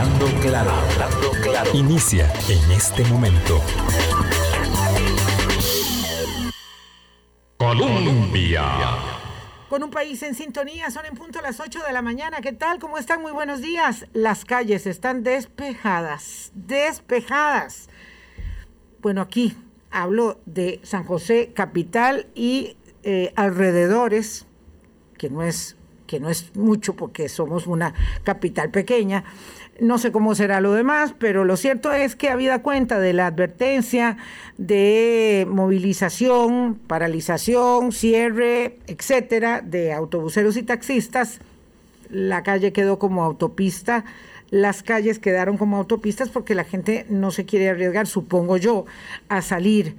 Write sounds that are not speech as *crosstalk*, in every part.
Hablando claro, hablando claro. Inicia en este momento. Colombia. Con un país en sintonía, son en punto las 8 de la mañana. ¿Qué tal? ¿Cómo están? Muy buenos días. Las calles están despejadas, despejadas. Bueno, aquí hablo de San José, capital y eh, alrededores, que no es que no es mucho porque somos una capital pequeña. No sé cómo será lo demás, pero lo cierto es que habida cuenta de la advertencia de movilización, paralización, cierre, etcétera, de autobuseros y taxistas, la calle quedó como autopista las calles quedaron como autopistas porque la gente no se quiere arriesgar, supongo yo, a salir.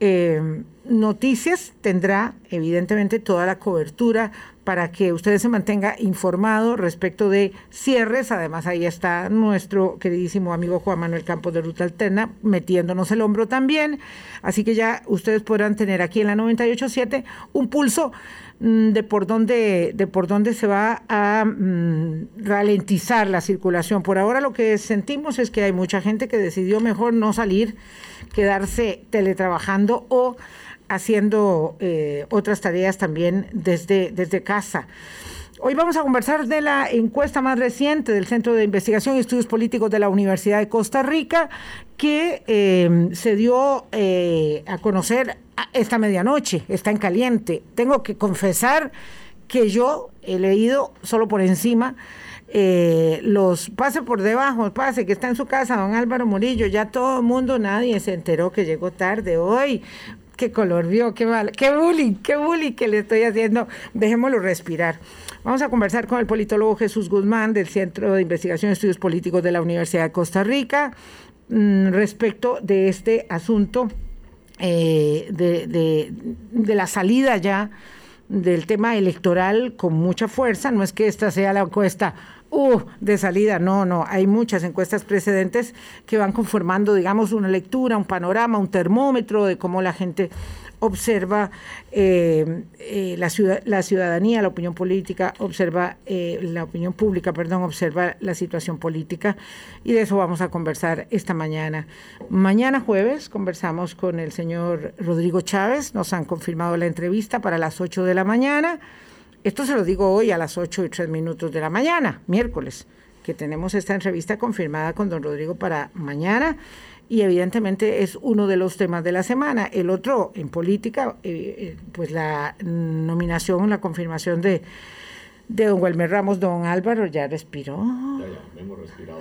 Eh, noticias tendrá evidentemente toda la cobertura para que ustedes se mantenga informado respecto de cierres. Además, ahí está nuestro queridísimo amigo Juan Manuel Campos de Ruta Alterna metiéndonos el hombro también. Así que ya ustedes podrán tener aquí en la 987 un pulso mm, de por dónde de por dónde se va a mm, ralentizar la circulación. Por ahora lo que sentimos es que hay mucha gente que decidió mejor no salir, quedarse teletrabajando o haciendo eh, otras tareas también desde, desde casa. Hoy vamos a conversar de la encuesta más reciente del Centro de Investigación y Estudios Políticos de la Universidad de Costa Rica, que eh, se dio eh, a conocer esta medianoche, está en caliente. Tengo que confesar que yo he leído solo por encima los pase por debajo, pase que está en su casa, don Álvaro Murillo, ya todo el mundo, nadie se enteró que llegó tarde hoy, qué color vio, qué mal, qué bullying, qué bullying que le estoy haciendo. Dejémoslo respirar. Vamos a conversar con el politólogo Jesús Guzmán del Centro de Investigación y Estudios Políticos de la Universidad de Costa Rica mm, respecto de este asunto eh, de, de la salida ya del tema electoral con mucha fuerza. No es que esta sea la encuesta uh, de salida. No, no, hay muchas encuestas precedentes que van conformando, digamos, una lectura, un panorama, un termómetro de cómo la gente observa eh, eh, la, ciudad, la ciudadanía, la opinión política, observa eh, la opinión pública, perdón, observa la situación política y de eso vamos a conversar esta mañana. Mañana jueves conversamos con el señor Rodrigo Chávez, nos han confirmado la entrevista para las 8 de la mañana. Esto se lo digo hoy a las 8 y 3 minutos de la mañana, miércoles, que tenemos esta entrevista confirmada con don Rodrigo para mañana y evidentemente es uno de los temas de la semana. El otro, en política, eh, eh, pues la nominación, la confirmación de de don Wilmer Ramos, don Álvaro, ya respiró. Ya, ya, hemos respirado.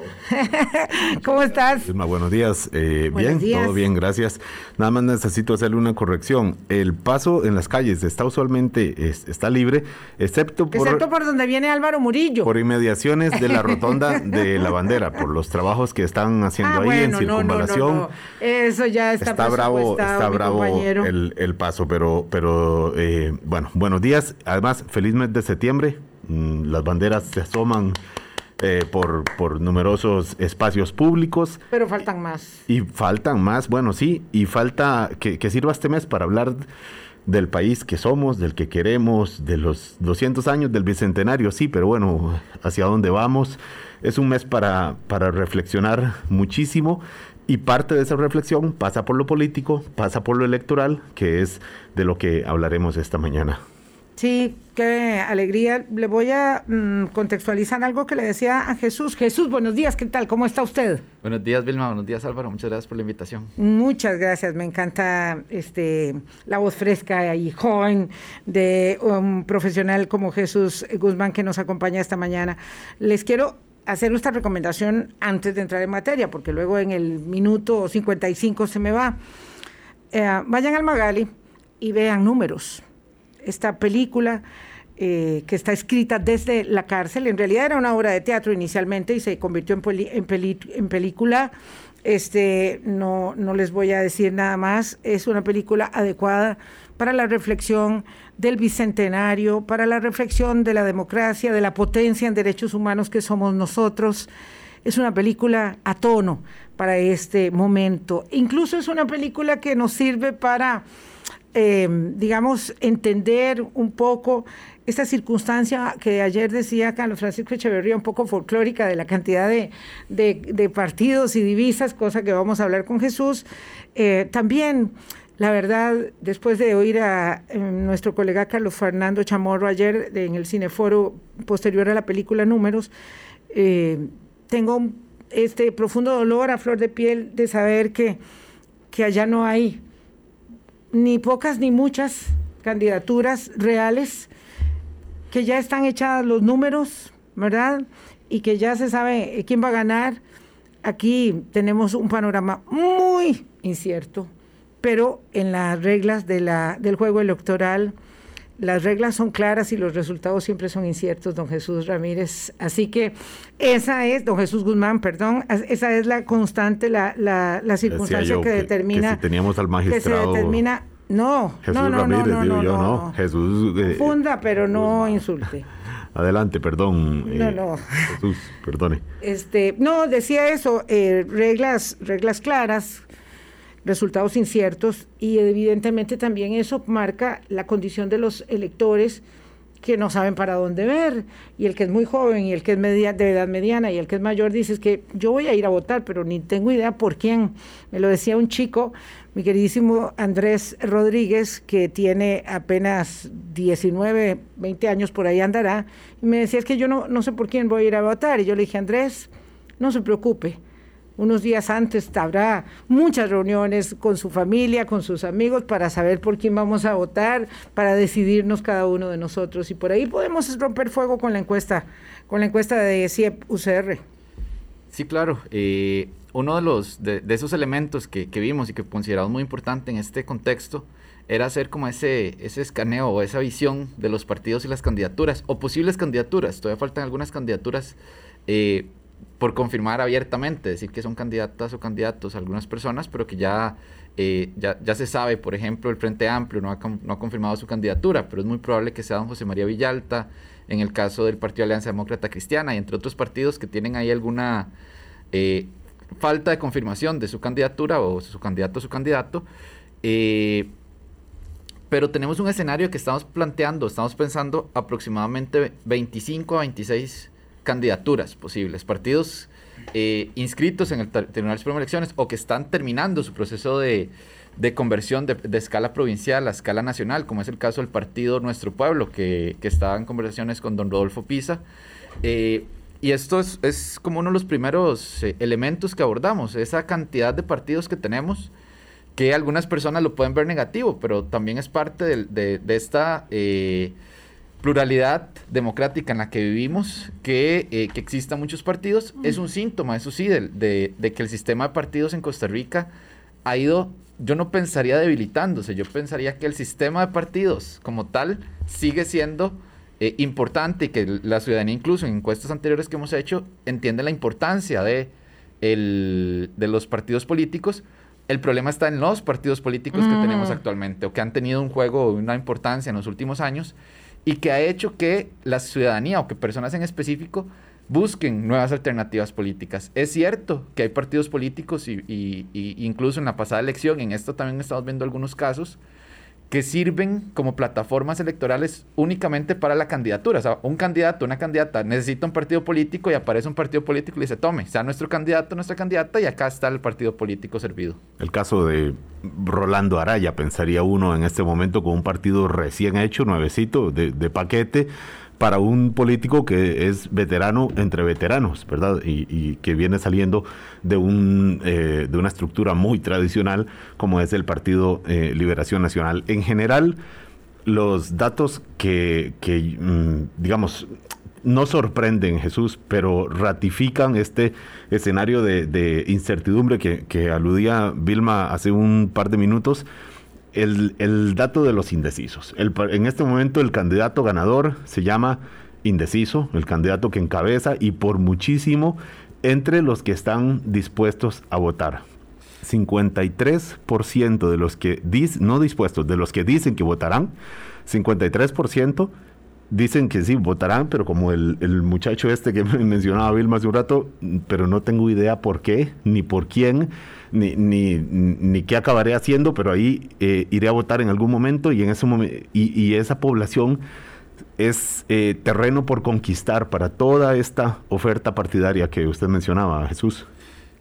*laughs* ¿Cómo estás? buenos días. Eh, bien, todo bien, gracias. Nada más necesito hacerle una corrección. El paso en las calles está usualmente está libre, excepto por... Excepto por donde viene Álvaro Murillo. Por inmediaciones de la *laughs* rotonda de la bandera, por los trabajos que están haciendo ah, ahí en circunvalación. Eso ya está Está bravo, está bravo el, el, paso, pero, pero eh, bueno, buenos días. Además, feliz mes de septiembre. Mm, las banderas se asoman eh, por, por numerosos espacios públicos. Pero faltan más. Y faltan más, bueno, sí, y falta que, que, sirva este mes para hablar del país que somos, del que queremos, de los 200 años del Bicentenario, sí, pero bueno, hacia dónde vamos. Es un mes para, para reflexionar muchísimo y parte de esa reflexión pasa por lo político, pasa por lo electoral, que es de lo que hablaremos esta mañana. Sí, qué alegría. Le voy a mm, contextualizar algo que le decía a Jesús. Jesús, buenos días, ¿qué tal? ¿Cómo está usted? Buenos días, Vilma. Buenos días, Álvaro. Muchas gracias por la invitación. Muchas gracias. Me encanta este, la voz fresca y joven de un profesional como Jesús Guzmán que nos acompaña esta mañana. Les quiero hacer esta recomendación antes de entrar en materia, porque luego en el minuto 55 se me va. Eh, vayan al Magali y vean números esta película eh, que está escrita desde la cárcel. En realidad era una obra de teatro inicialmente y se convirtió en, en, película. Este, no, no les voy a decir nada más. Es una película adecuada para la reflexión del bicentenario, para la reflexión de la democracia, de la potencia en derechos humanos que somos nosotros. Es una película a tono para este momento. Incluso es una película que nos sirve para eh, digamos, entender un poco esta circunstancia que ayer decía Carlos Francisco Echeverría, un poco folclórica de la cantidad de, partidos y divisas, cosa que vamos a hablar con Jesús. Eh, también, la verdad, después de oír a eh, nuestro colega Carlos Fernando Chamorro ayer en el Cineforo posterior a la película Números, eh, tengo este profundo dolor a flor de piel de saber que, que allá no hay ni pocas ni muchas candidaturas reales que ya están echados los números, ¿verdad? Y que ya se sabe quién va a ganar. Aquí tenemos un panorama muy incierto, pero en las reglas de la, del juego electoral, las reglas son claras y los resultados siempre son inciertos, don Jesús Ramírez. Así que esa es, don Jesús Guzmán, perdón, esa es la constante, la, la, circunstancia que, determina. si teníamos al magistrado. Que se determina no, Jesús no, no, Ramírez, no, digo no, yo, no, Jesús. eh, Funda, pero no insulte. *laughs* Adelante, perdón. No, no. Jesús, perdone. Este, no, decía eso, eh, reglas, reglas claras, resultados inciertos y evidentemente también eso marca la condición de los electores que no saben para dónde ver, y el que es muy joven y el que es media, de edad mediana y el que es mayor dice que yo voy a ir a votar, pero ni tengo idea por quién. Me lo decía un chico, mi queridísimo Andrés Rodríguez, que tiene apenas 19, 20 años, por ahí andará, y me decía, es que yo no, no sé por quién voy a ir a votar. Y yo le dije, Andrés, no se preocupe, unos días antes habrá muchas reuniones con su familia, con sus amigos, para saber por quién vamos a votar, para decidirnos cada uno de nosotros. Y por ahí podemos romper fuego con la encuesta, con la encuesta de CIEP UCR. Sí, claro. Eh, uno de, los, de, esos elementos que, vimos y que consideramos muy importante en este contexto era hacer como ese, ese escaneo o esa visión de los partidos y las candidaturas, o posibles candidaturas. Todavía faltan algunas candidaturas eh, por confirmar abiertamente, decir que son candidatas o candidatos algunas personas, pero que ya, eh, ya, ya, se sabe, por ejemplo, el Frente Amplio no ha, no ha confirmado su candidatura, pero es muy probable que sea don José María Villalta, en el caso del Partido Alianza Demócrata Cristiana, y entre otros partidos que tienen ahí alguna... Eh, falta de confirmación de su candidatura o su candidato o su candidato. Eh, pero tenemos un escenario que estamos planteando, estamos pensando aproximadamente 25 a 26 candidaturas posibles, partidos eh, inscritos en el Tribunal Supremo de Elecciones o que están terminando su proceso de, conversión de, escala provincial a escala nacional, como es el caso del partido Nuestro Pueblo, que, que está en conversaciones con don Rodolfo Pisa. Eh, y esto es, como uno de los primeros eh, elementos que abordamos, esa cantidad de partidos que tenemos, que algunas personas lo pueden ver negativo, pero también es parte de, esta eh, pluralidad democrática en la que vivimos, que, eh, que existan muchos partidos, es un síntoma, eso sí, de, de que el sistema de partidos en Costa Rica ha ido, yo no pensaría debilitándose, yo pensaría que el sistema de partidos como tal sigue siendo eh, importante que la ciudadanía, incluso en encuestas anteriores que hemos hecho, entiende la importancia de, el, de los partidos políticos. El problema está en los partidos políticos que tenemos actualmente o que han tenido un juego, una importancia en los últimos años y que ha hecho que la ciudadanía o que personas en específico busquen nuevas alternativas políticas. Es cierto que hay partidos políticos y, y incluso en la pasada elección, en esto también estamos viendo algunos casos, que sirven como plataformas electorales únicamente para la candidatura. O sea, un candidato, una candidata necesita un partido político y aparece un partido político y dice, tome, sea nuestro candidato, nuestra candidata y acá está el partido político servido. El caso de Rolando Araya, pensaría uno en este momento con un partido recién hecho, nuevecito, de, de paquete, para un político que es veterano entre veteranos, ¿verdad? Y, que viene saliendo de, un, eh, de una estructura muy tradicional como es el Partido eh, Liberación Nacional. En general, los datos que, mm, digamos, no sorprenden, Jesús, pero ratifican este escenario de, incertidumbre que, que aludía Vilma hace un par de minutos el, dato de los indecisos. en este momento el candidato ganador se llama indeciso, el candidato que encabeza y por muchísimo entre los que están dispuestos a votar. 53% de los que dicen, no dispuestos, de los que dicen que votarán, 53% dicen que sí, votarán, pero como el, el muchacho este que *laughs* mencionaba Vilma hace un rato, pero no tengo idea por qué, ni por quién, ni, ni, ni qué acabaré haciendo, pero ahí eh, iré a votar en algún momento y, en ese momento, y, y esa población es eh, terreno por conquistar para toda esta oferta partidaria que usted mencionaba, Jesús.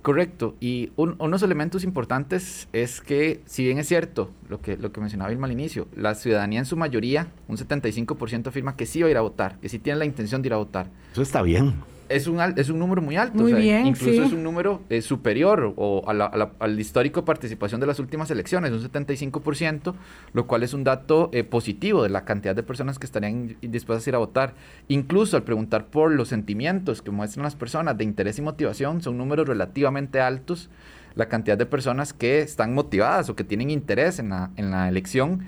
Correcto. Y un- unos elementos importantes es que, si bien es cierto lo que, lo que mencionaba Vilma al inicio, la ciudadanía en su mayoría, un 75% afirma que sí va a ir a votar, que sí tiene la intención de ir a votar. Eso está bien. Es un, es un número muy alto. Muy bien, incluso sí. es un número eh, superior o a la- a la- al histórico de participación de las últimas elecciones, un 75%, lo cual es un dato eh, positivo de la cantidad de personas que estarían dispuestas a ir a votar. Incluso al preguntar por los sentimientos que muestran las personas de interés y motivación, son números relativamente altos la cantidad de personas que están motivadas o que tienen interés en la, en la elección.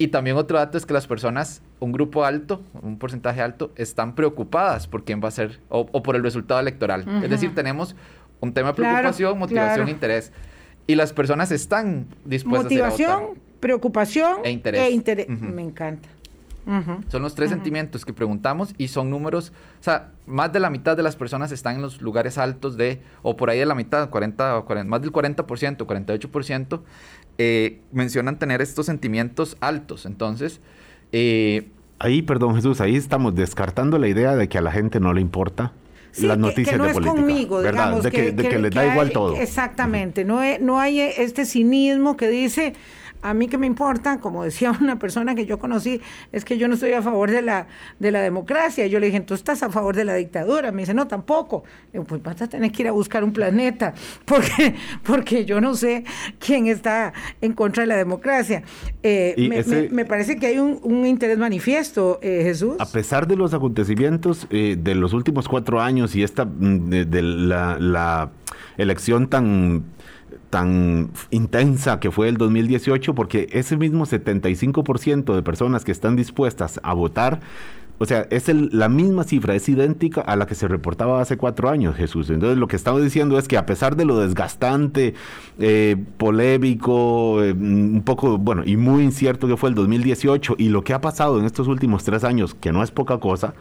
Y también otro dato es que las personas, un grupo alto, un porcentaje alto, están preocupadas por quién va a ser o, o por el resultado electoral. Ujú. Es decir, tenemos un tema de Claro, preocupación, motivación, claro. interés. Y las personas están dispuestas a ir a Motivación, preocupación E interés. e interés. Ujú. Me encanta. Ujú. Son los tres sentimientos que preguntamos y son números, o sea, más de la mitad de las personas están en los lugares altos de, o por ahí de la mitad, 40, o 40 más del 40%, 48%, eh, mencionan tener estos sentimientos altos. Entonces, eh, Ahí, perdón Jesús, ahí estamos descartando la idea de que a la gente no le importa Sí, las que- noticias que, no de es política. conmigo, ¿verdad? digamos. de que, de que les da igual todo. Exactamente. No hay este cinismo que dice, a mí que me importa, como decía *laughs* una persona que yo conocí, es que yo no estoy a favor de la, de la democracia. Yo le dije, tú estás a favor de la dictadura. Me dice, no, tampoco. Digo, pues vas a tener que ir a buscar un planeta, *laughs* porque, porque yo no sé quién está en contra de la democracia. Eh, me, ese- me- me parece que hay un, un interés manifiesto, eh, Jesús. A pesar de los acontecimientos eh, de los últimos cuatro años y esta mm, de, de la, la elección tan tan intensa que fue el 2018, porque ese mismo 75% de personas que están dispuestas a votar, o sea, es el- la misma cifra, es idéntica a la que se reportaba hace cuatro años, Jesús. Entonces, lo que estamos diciendo es que a pesar de lo desgastante, eh, polémico, eh, un poco, bueno, y muy incierto que fue el 2018 y lo que ha pasado en estos últimos tres años, que no es poca cosa,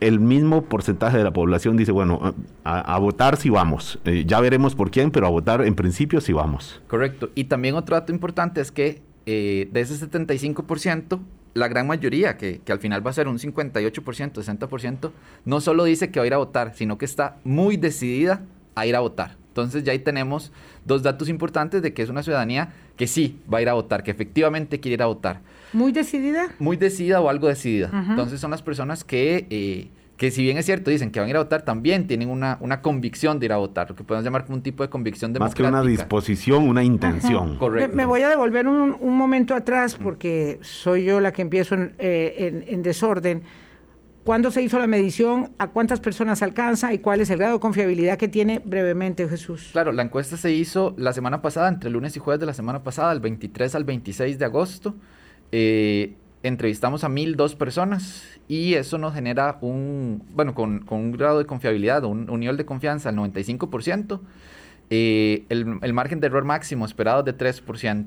el mismo porcentaje de la población dice, bueno, a, votar sí vamos. Eh, ya veremos por quién, pero a votar en principio sí vamos. correcto. Y también otro dato importante es que eh, de ese 75%, la gran mayoría, que, que al final va a ser un 58%, 60%, no solo dice que va a ir a votar, sino que está muy decidida a ir a votar. Entonces ya ahí tenemos dos datos importantes de que es una ciudadanía que sí va a ir a votar, que efectivamente quiere ir a votar. Muy decidida. Muy decidida o algo decidida. Entonces son las personas que, eh, que si bien es cierto, dicen que van a ir a votar, también tienen una, una convicción de ir a votar, lo que podemos llamar como un tipo de convicción Más que democrática. una disposición, una intención. Me, Correcto. me voy a devolver un, un momento atrás porque soy yo la que empiezo en, eh, en- en desorden. ¿Cuándo se hizo la medición? ¿A cuántas personas alcanza? ¿Y cuál es el grado de confiabilidad que tiene brevemente Jesús? Claro, la encuesta se hizo la semana pasada, entre lunes y jueves de la semana pasada, del 23 al 26 de agosto. Eh, entrevistamos a 1.002 personas y eso nos genera un, bueno, con, con un grado de confiabilidad, un, un nivel de confianza al 95%. Eh, el, el margen de error máximo esperado es de 3%.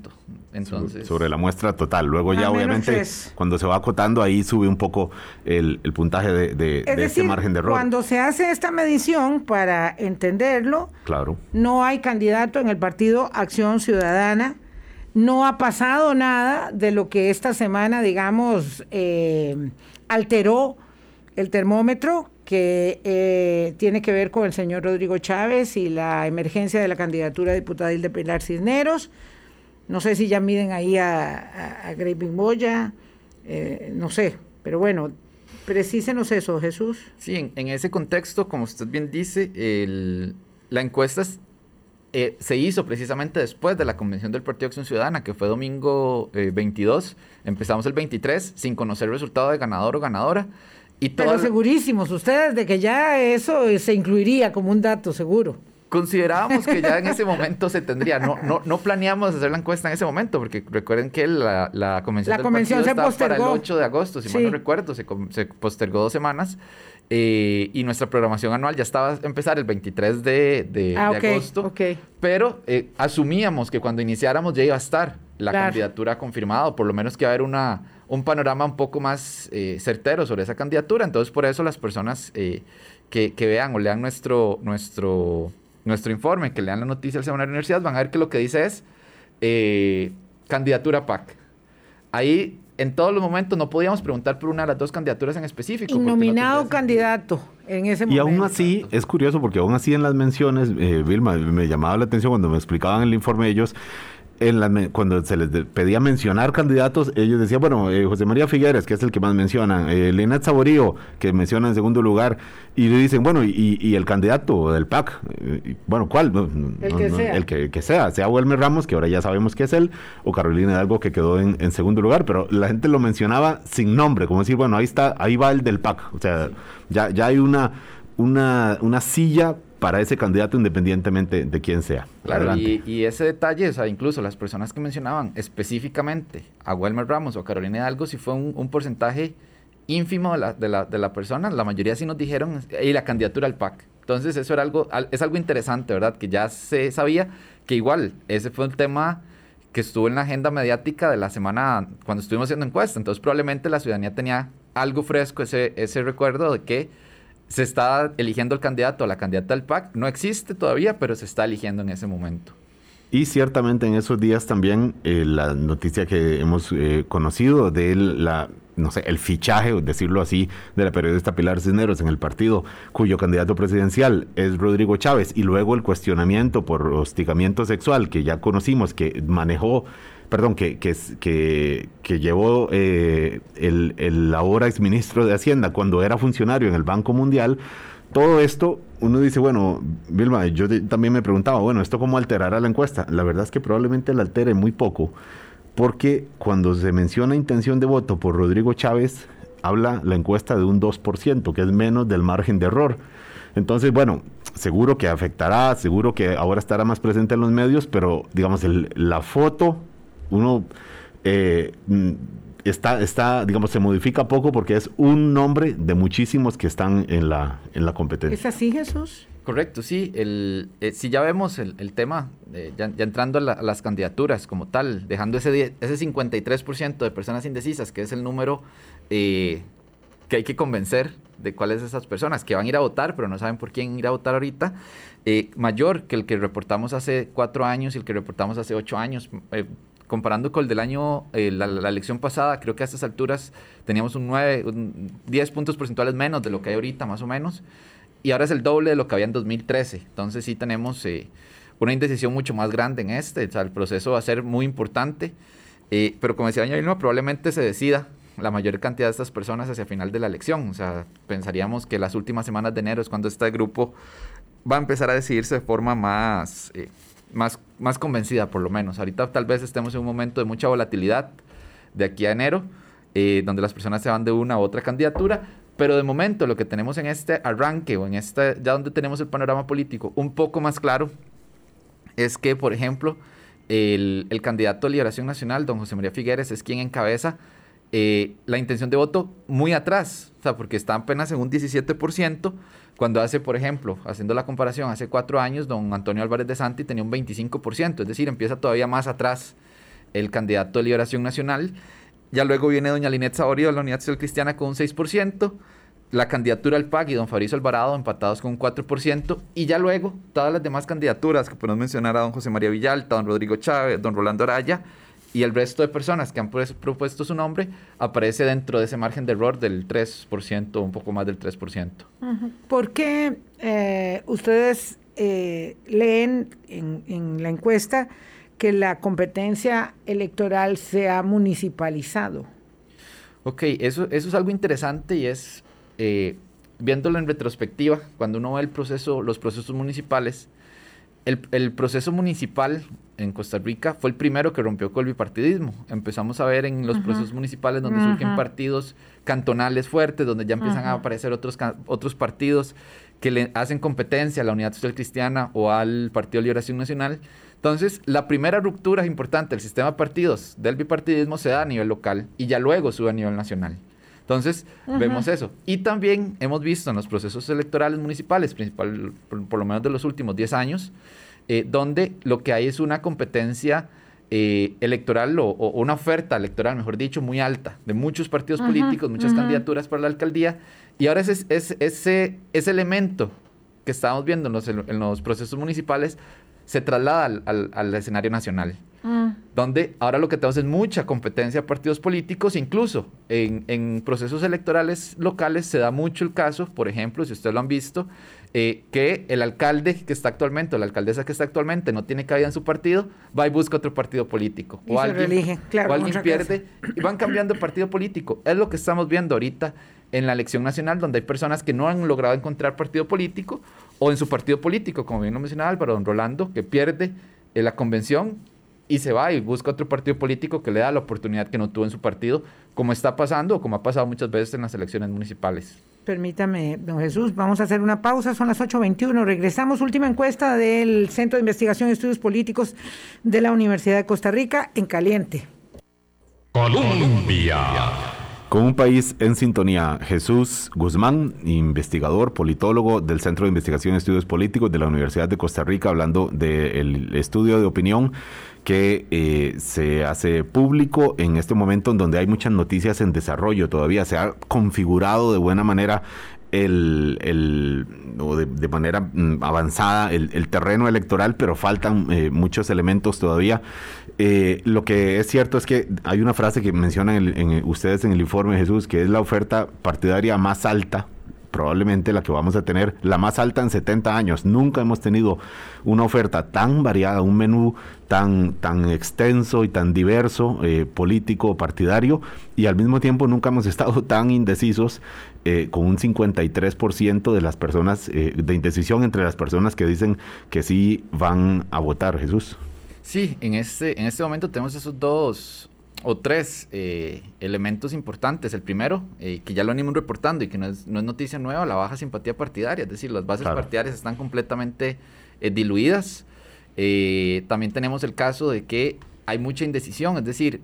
Entonces, sobre la muestra total. Luego ya obviamente tres. cuando se va acotando ahí sube un poco el, el puntaje de, de- Es de ese decir, margen de error. cuando se hace esta medición, para entenderlo, Claro. no hay candidato en el partido Acción Ciudadana. No ha pasado nada de lo que esta semana, digamos, eh, alteró el termómetro que eh, tiene que ver con el señor Rodrigo Chávez y la emergencia de la candidatura diputadil de Pilar Cisneros. No sé si ya miden ahí a, a, a Moya, eh, no sé, pero bueno, precísenos eso, Jesús. Sí, en, ese contexto, como usted bien dice, la encuesta es- eh, se hizo precisamente después de la convención del Partido Acción Ciudadana, que fue domingo eh, 22. Empezamos el 23 sin conocer el resultado de ganador o ganadora. Y Pero segurísimos ustedes de que ya eso eh, se incluiría como un dato seguro. Considerábamos que ya en ese momento se tendría. No, no, no planeamos hacer la encuesta en ese momento, porque recuerden que la, la convención La del convención se estaba para el postergó. 8 de agosto, si mal no recuerdo, se, se postergó dos semanas. eh, y nuestra programación anual ya estaba a empezar el 23 de, de- Ah, de agosto. Pero eh, asumíamos que cuando iniciáramos ya iba a estar la candidatura confirmada, o por lo menos que va a haber una, un panorama un poco más eh, certero sobre esa candidatura. Entonces, por eso las personas que, que, vean o lean nuestro, nuestro, nuestro informe, que lean la noticia del Seminario de Universidad, van a ver que lo que dice es eh, candidatura PAC. Ahí en todos los momentos no podíamos preguntar por una de las dos candidaturas en específico. nominado candidato en ese momento. Y aún así, es curioso porque aún así en las menciones, eh, Vilma, me llamaba la atención cuando me explicaban el informe ellos, cuando se les pedía mencionar candidatos, ellos decían, bueno, eh, José María Figueres, que es el que más mencionan, eh, Saborío, que menciona en segundo lugar, y le dicen, bueno, y, el candidato del PAC, eh, bueno, ¿cuál? el que sea. El que, sea, sea Wilmer Ramos, que ahora ya sabemos que es él, o Carolina Hidalgo, que quedó en, segundo lugar, pero la gente lo mencionaba sin nombre, como decir, bueno, ahí está, ahí va el del PAC, o sea, ya, ya hay una, una, una silla para ese candidato independientemente de quién sea. Claro, y, ese detalle, o sea, incluso las personas que mencionaban específicamente a Wilmer Ramos o a Carolina Hidalgo, si fue un, porcentaje ínfimo de la, de, la, de la, persona, la mayoría sí nos dijeron, y la candidatura al PAC. Entonces eso era algo, es algo interesante, ¿verdad? Que ya se sabía que igual ese fue un tema que estuvo en la agenda mediática de la semana cuando estuvimos haciendo encuesta. Entonces probablemente la ciudadanía tenía algo fresco ese, ese recuerdo de que se está eligiendo el candidato o la candidata del PAC. No existe todavía, pero se está eligiendo en ese momento. Y ciertamente en esos días también eh, la noticia que hemos eh, conocido de la, no sé, el fichaje, decirlo así, de la periodista Pilar Cisneros en el partido, cuyo candidato presidencial es Rodrigo Chávez, y luego el cuestionamiento por hostigamiento sexual que ya conocimos, que manejó perdón, que, que, que, llevó eh, el, el ahora exministro de Hacienda cuando era funcionario en el Banco Mundial, todo esto, uno dice, bueno, Vilma, yo también me preguntaba, bueno, ¿esto cómo alterará la encuesta? La verdad es que probablemente la altere muy poco, porque cuando se menciona intención de voto por Rodrigo Chávez, habla la encuesta de un 2%, que es menos del margen de error. Entonces, bueno, seguro que afectará, seguro que ahora estará más presente en los medios, pero digamos, la foto uno eh, mm, está, está, digamos, se modifica poco porque es un nombre de muchísimos que están en la, en la competencia. ¿Es así, Jesús? Correcto, sí. El, eh, si ya vemos el, tema, eh, ya, entrando a, las candidaturas como tal, dejando ese, ese 53% de personas indecisas, que es el número que hay que convencer de cuáles esas personas que van a ir a votar, pero no saben por quién ir a votar ahorita, mayor que el que reportamos hace cuatro años y el que reportamos hace ocho años comparando con el del año, eh, la, elección pasada, creo que a estas alturas teníamos un 9, 10 puntos porcentuales menos de lo que hay ahorita, más o menos. Y ahora es el doble de lo que había en 2013. Entonces sí tenemos eh, una indecisión mucho más grande en este. O sea, el proceso va a ser muy importante. Eh, pero como decía doña Vilma, probablemente se decida la mayor cantidad de estas personas hacia final de la elección. O sea, pensaríamos que las últimas semanas de enero es cuando este grupo va a empezar a decidirse de forma más más, más convencida por lo menos. Ahorita tal vez estemos en un momento de mucha volatilidad de aquí a enero, eh, donde las personas se van de una a otra candidatura, pero de momento lo que tenemos en este arranque o en este, ya donde tenemos el panorama político un poco más claro, es que, por ejemplo, el, el candidato de Liberación Nacional, don José María Figueres, es quien encabeza eh, la intención de voto muy atrás, o sea, porque está apenas en un 17%, cuando hace, por ejemplo, haciendo la comparación, hace cuatro años, don Antonio Álvarez de Santi tenía un 25%, es decir, empieza todavía más atrás el candidato de Liberación Nacional. Ya luego viene doña Linet Saborío de la Unidad Social Cristiana con un 6%, la candidatura al PAC y don Fabrizio Alvarado empatados con un 4%, y ya luego todas las demás candidaturas que podemos mencionar a don José María Villalta, don Rodrigo Chávez, don Rolando Araya, y el resto de personas que han propuesto su nombre aparece dentro de ese margen de error del 3%, un poco más del 3%. ¿Por qué eh, ustedes eh, leen en, la encuesta que la competencia electoral se ha municipalizado? Ok, eso, eso es algo interesante y es, eh, viéndolo en retrospectiva, cuando uno ve el proceso, los procesos municipales, el, proceso municipal en Costa Rica fue el primero que rompió con el bipartidismo. Empezamos a ver en los procesos municipales donde surgen partidos cantonales fuertes, donde ya empiezan a aparecer otros, otros partidos que le hacen competencia a la Unidad Social Cristiana o al Partido de Liberación Nacional. Entonces, la primera ruptura importante del sistema de partidos del bipartidismo se da a nivel local y ya luego sube a nivel nacional. Entonces, vemos eso. Y también hemos visto en los procesos electorales municipales, principal, por, lo menos de los últimos 10 años, eh, donde lo que hay es una competencia eh, electoral o, una oferta electoral, mejor dicho, muy alta, de muchos partidos políticos, muchas candidaturas para la alcaldía. Y ahora ese, ese, ese, ese elemento que estábamos viendo en los, en los procesos municipales se traslada al, al, escenario nacional. Mm. Donde ahora lo que tenemos es mucha competencia a partidos políticos, incluso en, en, procesos electorales locales se da mucho el caso, por ejemplo, si ustedes lo han visto, eh, que el alcalde que está actualmente o la alcaldesa que está actualmente no tiene cabida en su partido, va y busca otro partido político. o alguien, claro, o alguien pierde y van cambiando de partido político. Es lo que estamos viendo ahorita en la elección nacional, donde hay personas que no han logrado encontrar partido político o en su partido político, como bien lo mencionaba Álvaro, don Rolando, que pierde en la convención y se va y busca otro partido político que le da la oportunidad que no tuvo en su partido, como está pasando o como ha pasado muchas veces en las elecciones municipales. Permítame, don Jesús, vamos a hacer una pausa, son las 8.21. Regresamos, última encuesta del Centro de Investigación y Estudios Políticos de la Universidad de Costa Rica en caliente. Colombia. Con un país en sintonía, Jesús Guzmán, investigador, politólogo del Centro de Investigación y Estudios Políticos de la Universidad de Costa Rica, hablando del estudio de opinión que eh, se hace público en este momento en donde hay muchas noticias en desarrollo todavía. Se ha configurado de buena manera el, el o de, manera mm, avanzada el, terreno electoral, pero faltan eh, muchos elementos todavía. Eh, lo que es cierto es que hay una frase que mencionan en, ustedes en el informe, Jesús, que es la oferta partidaria más alta probablemente la que vamos a tener, la más alta en 70 años. Nunca hemos tenido una oferta tan variada, un menú tan, tan extenso y tan diverso, eh, político, partidario, y al mismo tiempo nunca hemos *laughs* estado tan indecisos eh, con un 53% de las personas, eh, de indecisión entre las personas que dicen que sí van a votar, Jesús. Sí, en este, en este momento tenemos esos dos o tres eh, elementos importantes. El primero, eh, que ya lo venimos reportando y que no es, no es, noticia nueva, la baja simpatía partidaria, es decir, las bases partidarias están completamente eh, diluidas. también tenemos el caso de que hay mucha indecisión, es decir,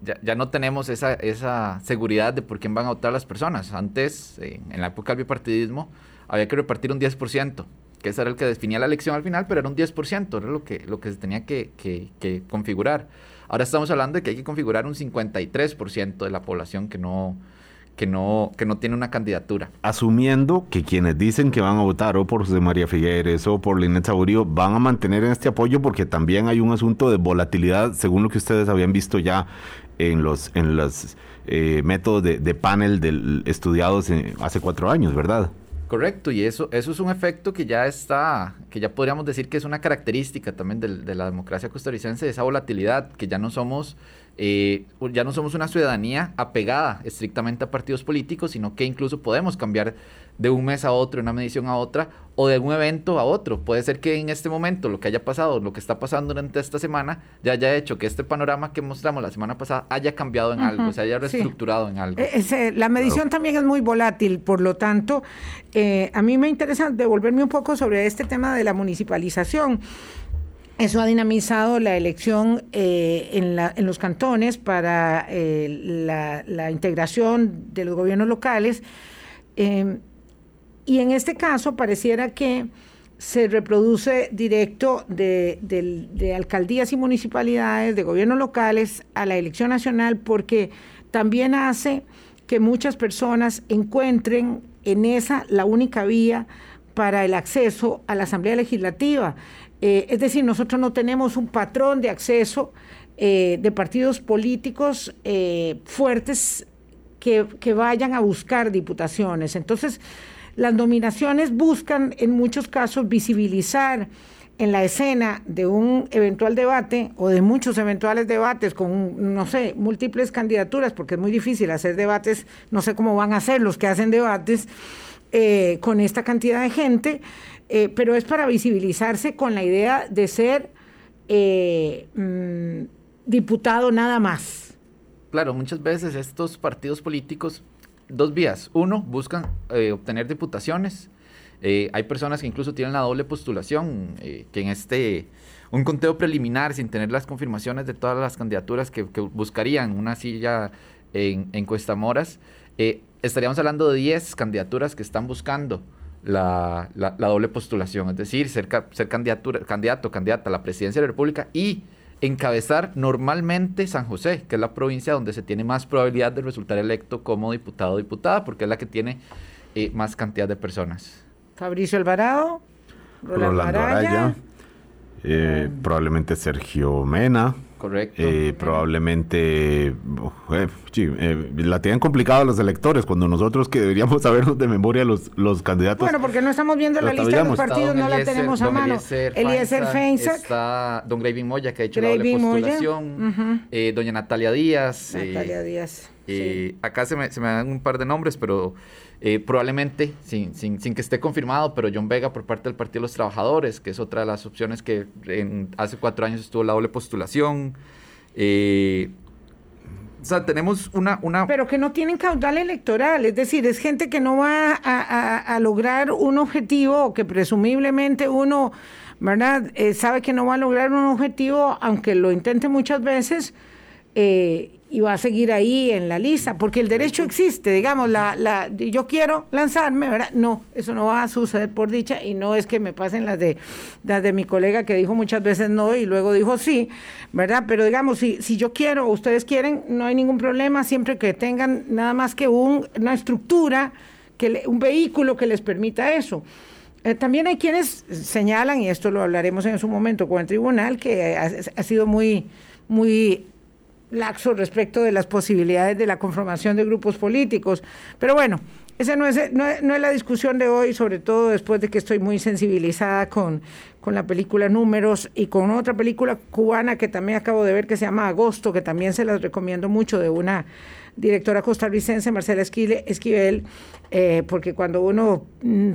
ya, ya, no tenemos esa, esa seguridad de por quién van a votar las personas. Antes, en la época del bipartidismo, había que repartir un 10%, que ese era el que definía la elección al final, pero era un 10%, era lo que, lo que se tenía que, que, que configurar. Ahora estamos hablando de que hay que configurar un 53% de la población que no, que no, que no tiene una candidatura. Asumiendo que quienes dicen que van a votar o por José María Figueres o por Linet Saburio van a mantener este apoyo porque también hay un asunto de volatilidad, según lo que ustedes habían visto ya en los, en los eh, métodos de, panel del, estudiados hace cuatro años, ¿verdad? Correcto, y eso, eso es un efecto que ya está, que ya podríamos decir que es una característica también de, de la democracia costarricense, esa volatilidad, que ya no somos eh, ya no somos una ciudadanía apegada estrictamente a partidos políticos, sino que incluso podemos cambiar de un mes a otro, de una medición a otra, o de un evento a otro. Puede ser que en este momento lo que haya pasado, lo que está pasando durante esta semana, ya haya hecho que este panorama que mostramos la semana pasada haya cambiado en algo, se haya reestructurado en algo. Eh, la medición también es muy volátil, por lo tanto, eh, a mí me interesa devolverme un poco sobre este tema de la municipalización. Eso ha dinamizado la elección eh, en, los cantones para eh, la, integración de los gobiernos locales. Em, y en este caso pareciera que se reproduce directo de, alcaldías y municipalidades, de gobiernos locales a la elección nacional, porque también hace que muchas personas encuentren en esa la única vía para el acceso a la Asamblea Legislativa. Eh, es decir, nosotros no tenemos un patrón de acceso eh, de partidos políticos eh, fuertes que, que, vayan a buscar diputaciones. Entonces, las nominaciones buscan en muchos casos visibilizar en la escena de un eventual debate o de muchos eventuales debates con, no sé, múltiples candidaturas, porque es muy difícil hacer debates, no sé cómo van a ser los que hacen debates con esta cantidad de gente. Eh, pero es para visibilizarse con la idea de ser eh, mm, diputado nada más. Claro, muchas veces estos partidos políticos, dos vías. Uno, buscan eh, obtener diputaciones. hay personas que incluso tienen la doble postulación, que en este, un conteo preliminar, sin tener las confirmaciones de todas las candidaturas que, buscarían una silla en, en Cuesta Moras, estaríamos hablando de 10 candidaturas que están buscando la, la, doble postulación, es decir, ser, ser candidatura, candidato, candidata a la presidencia de la República y encabezar normalmente San José, que es la provincia donde se tiene más probabilidad de resultar electo como diputado o diputada, porque es la que tiene eh, más cantidad de personas. Fabricio Alvarado, Rolando, Araya, eh, probablemente Sergio Mena. Correcto. Eh, probablemente eh, sí, eh, la tienen complicado los electores cuando nosotros que deberíamos *laughs* sabernos de memoria los, los candidatos. Bueno, porque no estamos viendo la lista de los partidos, no la tenemos a mano. Eliezer Eliezer Feinsack, Feinsack, Está don Graving Moya, que ha hecho la doble postulación. eh, doña Natalia Díaz. eh, Natalia Díaz. eh, Acá se me, se me dan un par de nombres, pero eh, probablemente, sin, sin, sin que esté confirmado, pero John Vega por parte del Partido de los Trabajadores, que es otra de las opciones que hace cuatro años estuvo la doble postulación. Eh, o sea, tenemos una... una Pero que no tienen caudal electoral, es decir, es gente que no va a, a- a lograr un objetivo, que presumiblemente uno, ¿verdad? Eh, sabe que no va a lograr un objetivo, aunque lo intente muchas veces, y va a seguir ahí en la lista, porque el derecho existe, digamos, la, la, yo quiero lanzarme, ¿verdad? No, eso no va a suceder por dicha, y no es que me pasen las de, las de mi colega que dijo muchas veces no y luego dijo sí, ¿verdad? Pero digamos, si, si yo quiero ustedes quieren, no hay ningún problema, siempre que tengan nada más que un, una estructura, que le- un vehículo que les permita eso. Eh, también hay quienes señalan, y esto lo hablaremos en su momento con el tribunal, que ha, ha sido muy, muy laxo respecto de las posibilidades de la conformación de grupos políticos. Pero bueno, esa no es, no, no es la discusión de hoy, sobre todo después de que estoy muy sensibilizada con, con la película Números y con otra película cubana que también acabo de ver que se llama Agosto, que también se las recomiendo mucho, de una directora costarricense, Marcela Esquivel, eh, porque cuando uno mm,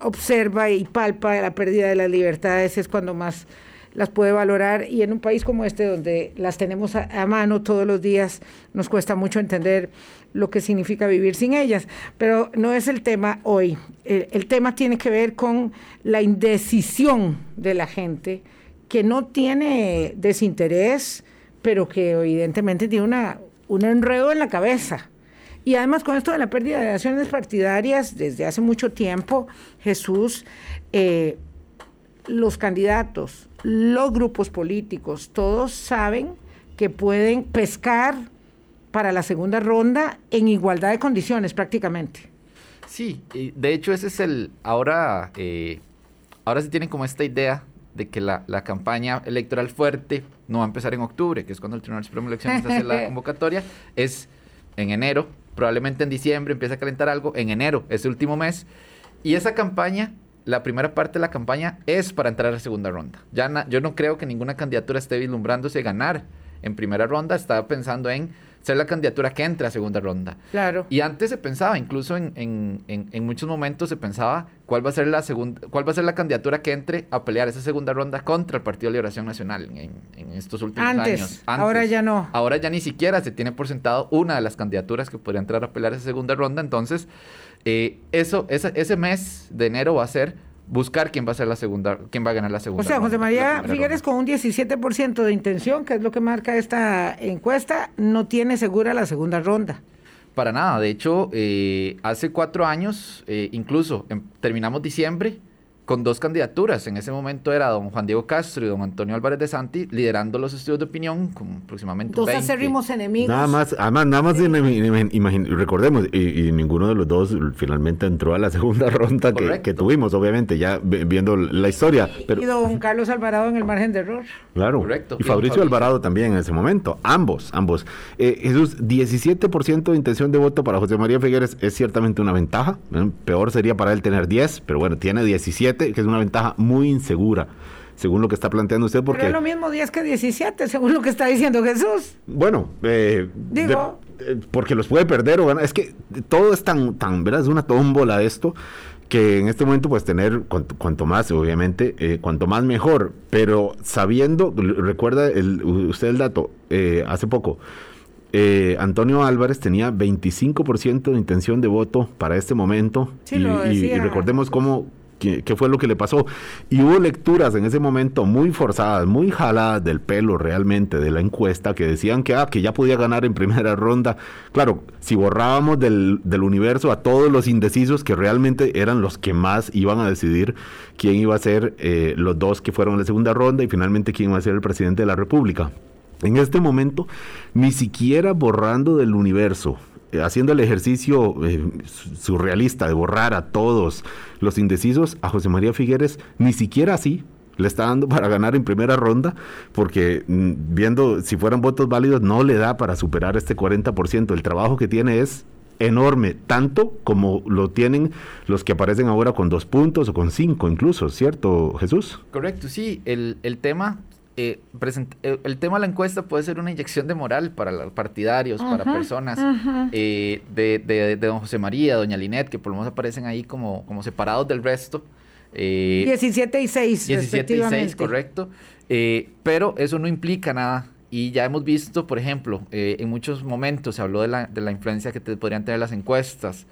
observa y palpa la pérdida de las libertades es cuando más las puede valorar y en un país como este donde las tenemos a, mano todos los días nos cuesta mucho entender lo que significa vivir sin ellas. Pero no es el tema hoy. El, el tema tiene que ver con la indecisión de la gente que no tiene desinterés, pero que evidentemente tiene una, un enredo en la cabeza. Y además con esto de la pérdida de acciones partidarias desde hace mucho tiempo, Jesús, eh, los candidatos, los grupos políticos, todos saben que pueden pescar para la segunda ronda en igualdad de condiciones prácticamente. Sí, de hecho ese es el... Ahora, eh, ahora se tienen como esta idea de que la, la campaña electoral fuerte no va a empezar en octubre, que es cuando el Tribunal Supremo de Elecciones hace la *laughs* convocatoria, es en enero, probablemente en diciembre empieza a calentar algo, en enero, ese último mes, y esa campaña, la primera parte de la campaña es para entrar a la segunda ronda. Ya na- yo no creo que ninguna candidatura esté vislumbrándose ganar en primera ronda, estaba pensando en ser la candidatura que entre a segunda ronda. Claro. Y antes se pensaba, incluso en, en- en- en muchos momentos se pensaba cuál va a ser la segunda, cuál va a ser la candidatura que entre a pelear esa segunda ronda contra el Partido de Liberación Nacional en, en estos últimos Antes, años. ahora ya no. Ahora ya ni siquiera se tiene por sentado una de las candidaturas que podría entrar a pelear esa segunda ronda. Entonces, eh, eso, esa- ese mes de enero va a ser buscar quién va a ser la segunda, quién va a ganar la segunda. O sea, José María Figueres con un 17% de intención, que es lo que marca esta encuesta, no tiene segura la segunda ronda. Para nada, de hecho, eh, hace cuatro años, eh, incluso em- terminamos diciembre con dos candidaturas. En ese momento era don Juan Diego Castro y don Antonio Álvarez de Santi liderando los estudios de opinión con aproximadamente Dos 20. acérrimos enemigos. Nada más, además, nada más recordemos, y, y ninguno de los dos finalmente entró a la *laughs* segunda ronda que, que tuvimos, obviamente, ya vi- viendo la historia. Pero, Y don Carlos Alvarado en el margen de error. Claro. Correcto. Y Fabricio Fabricio. Alvarado también en ese momento. Ambos, ambos. Eh, Jesús, 17% de intención de voto para José María Figueres es ciertamente una ventaja. Peor sería para él tener 10, pero bueno, tiene 17, que es una ventaja muy insegura, según lo que está planteando usted, porque... Pero es lo mismo 10 que 17, según lo que está diciendo Jesús. Bueno, eh, Digo. de- eh, porque los puede perder o ganar. Es que todo es tan, tan, ¿verdad? Es una tómbola esto que en este momento pues tener cuanto, cuanto más, obviamente, eh, cuanto más mejor, pero sabiendo, recuerda el, usted el dato, hace poco, eh, Antonio Álvarez tenía 25% de intención de voto para este momento Sí, y, lo y- y recordemos cómo qué, fue lo que le pasó. Y hubo lecturas en ese momento muy forzadas, muy jaladas del pelo realmente de la encuesta que decían que, ah, que ya podía ganar en primera ronda. Claro, si borrábamos del, universo a todos los indecisos que realmente eran los que más iban a decidir quién iba a ser eh, los dos que fueron a la segunda ronda y finalmente quién iba a ser el presidente de la República. En este momento, ni siquiera borrando del universo haciendo el ejercicio eh, surrealista de borrar a todos los indecisos, a José María Figueres ni siquiera así le está dando para ganar en primera ronda, porque mm, viendo si fueran votos válidos no le da para superar este 40%. El trabajo que tiene es enorme, tanto como lo tienen los que aparecen ahora con dos puntos o con cinco incluso, ¿cierto, Jesús? Correcto, sí, el tema eh, eh, el tema de la encuesta puede ser una inyección de moral para los partidarios, para personas eh, de, de, don José María, doña Linet, que por lo menos aparecen ahí como, como separados del resto. 17 y 6. 17 y 6, correcto. pero eso no implica nada. Y ya hemos visto, por ejemplo, en muchos momentos se habló de la, de la influencia que podrían tener las encuestas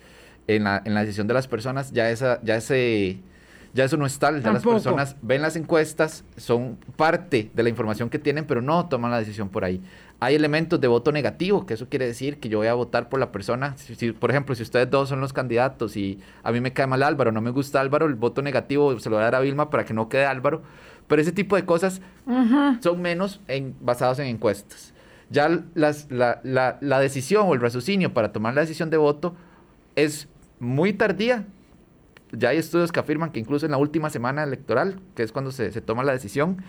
en la, en la decisión de las personas. Ya, esa, ya ese ya eso no es tal, ya las personas ven las encuestas, son parte de la información que tienen, pero no toman la decisión por ahí. Hay elementos de voto negativo, que eso quiere decir que yo voy a votar por la persona. Si, por ejemplo, si ustedes dos son los candidatos y a mí me cae mal Álvaro, no me gusta Álvaro, el voto negativo se lo voy a dar a Vilma para que no quede Álvaro. Pero ese tipo de cosas son menos en, basados en encuestas. Ya las, la, la, la decisión o el raciocinio para tomar la decisión de voto es muy tardía ya hay estudios que afirman que incluso en la última semana electoral, que es cuando se, toma la decisión,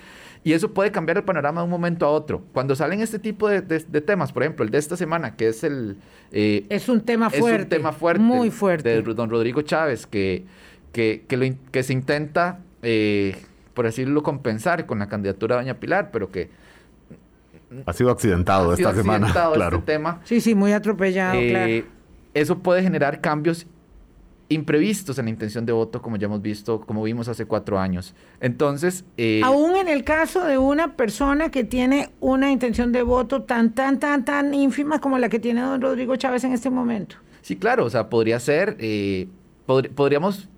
y eso puede cambiar el panorama de un momento a otro. Cuando salen este tipo de, temas, por ejemplo, el de esta semana, que es el... Eh, es un tema fuerte. Es un tema fuerte. Muy fuerte. De don Rodrigo Chávez, que, que, que, se intenta, eh, por decirlo, compensar con la candidatura de doña Pilar, pero que... Ha sido accidentado ha sido esta accidentado semana. *laughs* Este claro. Tema. Sí, sí, muy atropellado, eh, claro. Eso puede generar cambios imprevistos en la intención de voto, como ya hemos visto, como vimos hace cuatro años. Entonces... Eh, Aún en el caso de una persona que tiene una intención de voto tan, tan, tan, tan ínfima como la que tiene don Rodrigo Chávez en este momento. Sí, claro, o sea, podría ser, eh, podríamos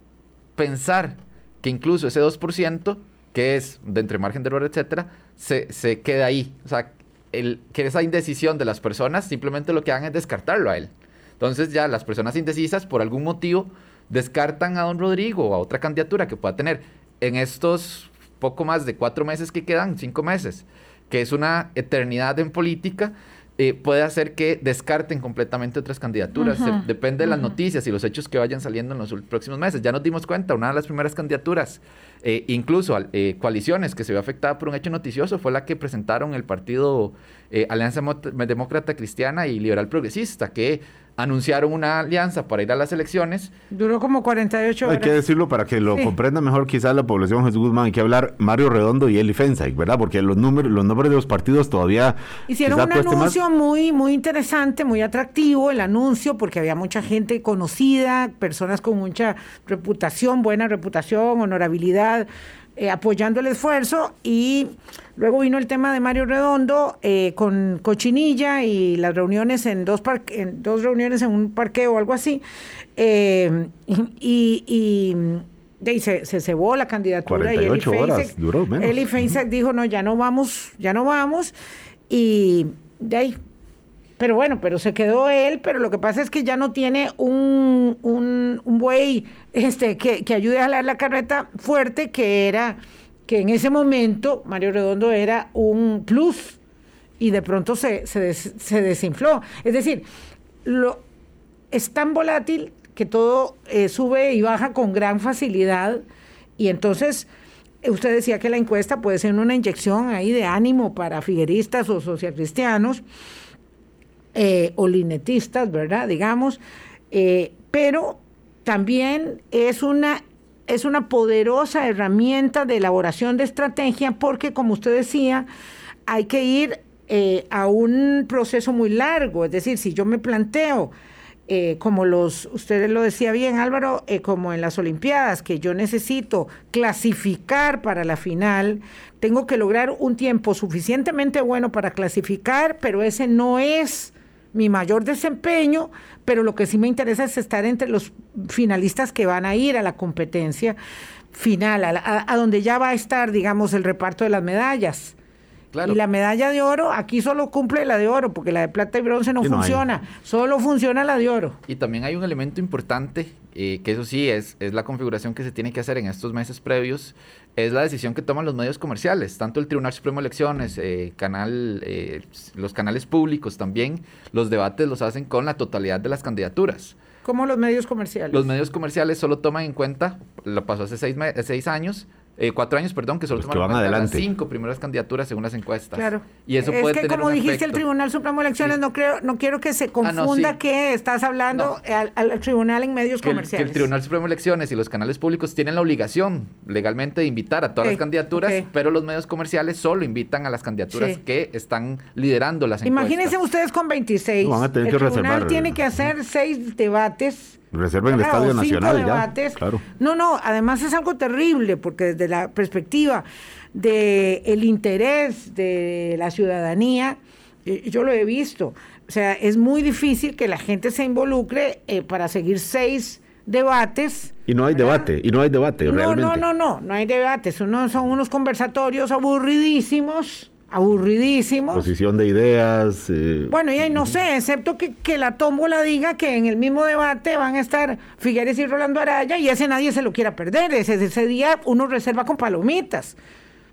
pensar que incluso ese 2%, que es de entre margen de error, etcétera, se, se queda ahí. O sea, el, que esa indecisión de las personas simplemente lo que hagan es descartarlo a él. Entonces ya las personas indecisas por algún motivo descartan a don Rodrigo o a otra candidatura que pueda tener en estos poco más de cuatro meses que quedan, cinco meses, que es una eternidad en política, eh, puede hacer que descarten completamente otras candidaturas. depende de las noticias y los hechos que vayan saliendo en los próximos meses. Ya nos dimos cuenta, una de las primeras candidaturas, eh, incluso eh, coaliciones que se vio afectada por un hecho noticioso, fue la que presentaron el partido Alianza Demócrata Cristiana y Liberal Progresista, que anunciaron una alianza para ir a las elecciones. Duró como 48 horas. Hay que decirlo para que lo comprenda mejor quizás la población Jesús Guzmán. Hay que hablar Mario Redondo y Eli Fensay, ¿verdad? Porque los, números, los nombres de los partidos todavía... Hicieron un anuncio muy, muy interesante, muy atractivo el anuncio, porque había mucha gente conocida, personas con mucha reputación, buena reputación, honorabilidad eh, apoyando el esfuerzo y luego vino el tema de Mario Redondo eh, con Cochinilla y las reuniones en dos, en dos reuniones en un parqueo o algo así eh, y, y, se, se, cebó la candidatura y Eli horas, duró menos. Eli dijo no ya no vamos ya no vamos y de ahí pero bueno, pero se quedó él, pero lo que pasa es que ya no tiene un, un, un buey este, que, que, ayude a jalar la carreta fuerte, que era, que en ese momento Mario Redondo era un plus y de pronto se, se, se desinfló. Es decir, lo, es tan volátil que todo eh, sube y baja con gran facilidad y entonces usted decía que la encuesta puede ser una inyección ahí de ánimo para figueristas o socialcristianos eh, o linetistas, ¿verdad? Digamos, eh, pero también es una, es una poderosa herramienta de elaboración de estrategia porque, como usted decía, hay que ir eh, a un proceso muy largo. Es decir, si yo me planteo, como los, usted lo decía bien Álvaro, como en las Olimpiadas, que yo necesito clasificar para la final, tengo que lograr un tiempo suficientemente bueno para clasificar, pero ese no es mi mayor desempeño, pero lo que sí me interesa es estar entre los finalistas que van a ir a la competencia final, a, donde ya va a estar, digamos, el reparto de las medallas. Y la medalla de oro, aquí solo cumple la de oro, porque la de plata y bronce no, funciona, solo funciona la de oro. Y también hay un elemento importante, eh, que eso sí es, es la configuración que se tiene que hacer en estos meses previos, es la decisión que toman los medios comerciales, tanto el Tribunal Supremo de Elecciones, eh, canal, eh, los canales públicos también, los debates los hacen con la totalidad de las candidaturas. ¿Cómo los medios comerciales? Los medios comerciales solo toman en cuenta, lo pasó hace seis, seis años, eh, cuatro años, perdón, que solo que van adelante. las cinco primeras candidaturas según las encuestas. Claro. Y eso es puede que como dijiste el Tribunal Supremo de Elecciones, no creo, no quiero que se ah, confunda que estás hablando al, tribunal en medios comerciales. El, Tribunal Supremo de Elecciones y los canales públicos tienen la obligación legalmente de invitar a todas las candidaturas, pero los medios comerciales solo invitan a las candidaturas que están liderando las encuestas. Imagínense ustedes con 26. van a tener el tribunal tiene que hacer seis debates Reserven el Estadio Nacional debates. claro. No, no, además es algo terrible porque desde la perspectiva del el interés de la ciudadanía, eh, yo lo he visto. O sea, es muy difícil que la gente se involucre eh, para seguir seis debates. Y no hay debate, y no hay debate, no, realmente. No, no, no, no hay debates. Uno, son unos conversatorios aburridísimos aburridísimo. Posición de ideas. Eh, bueno, y ahí no sé, excepto que, que la tómbola diga que en el mismo debate van a estar Figueres y Rolando Araya y ese nadie se lo quiera perder. Ese, ese día uno reserva con palomitas.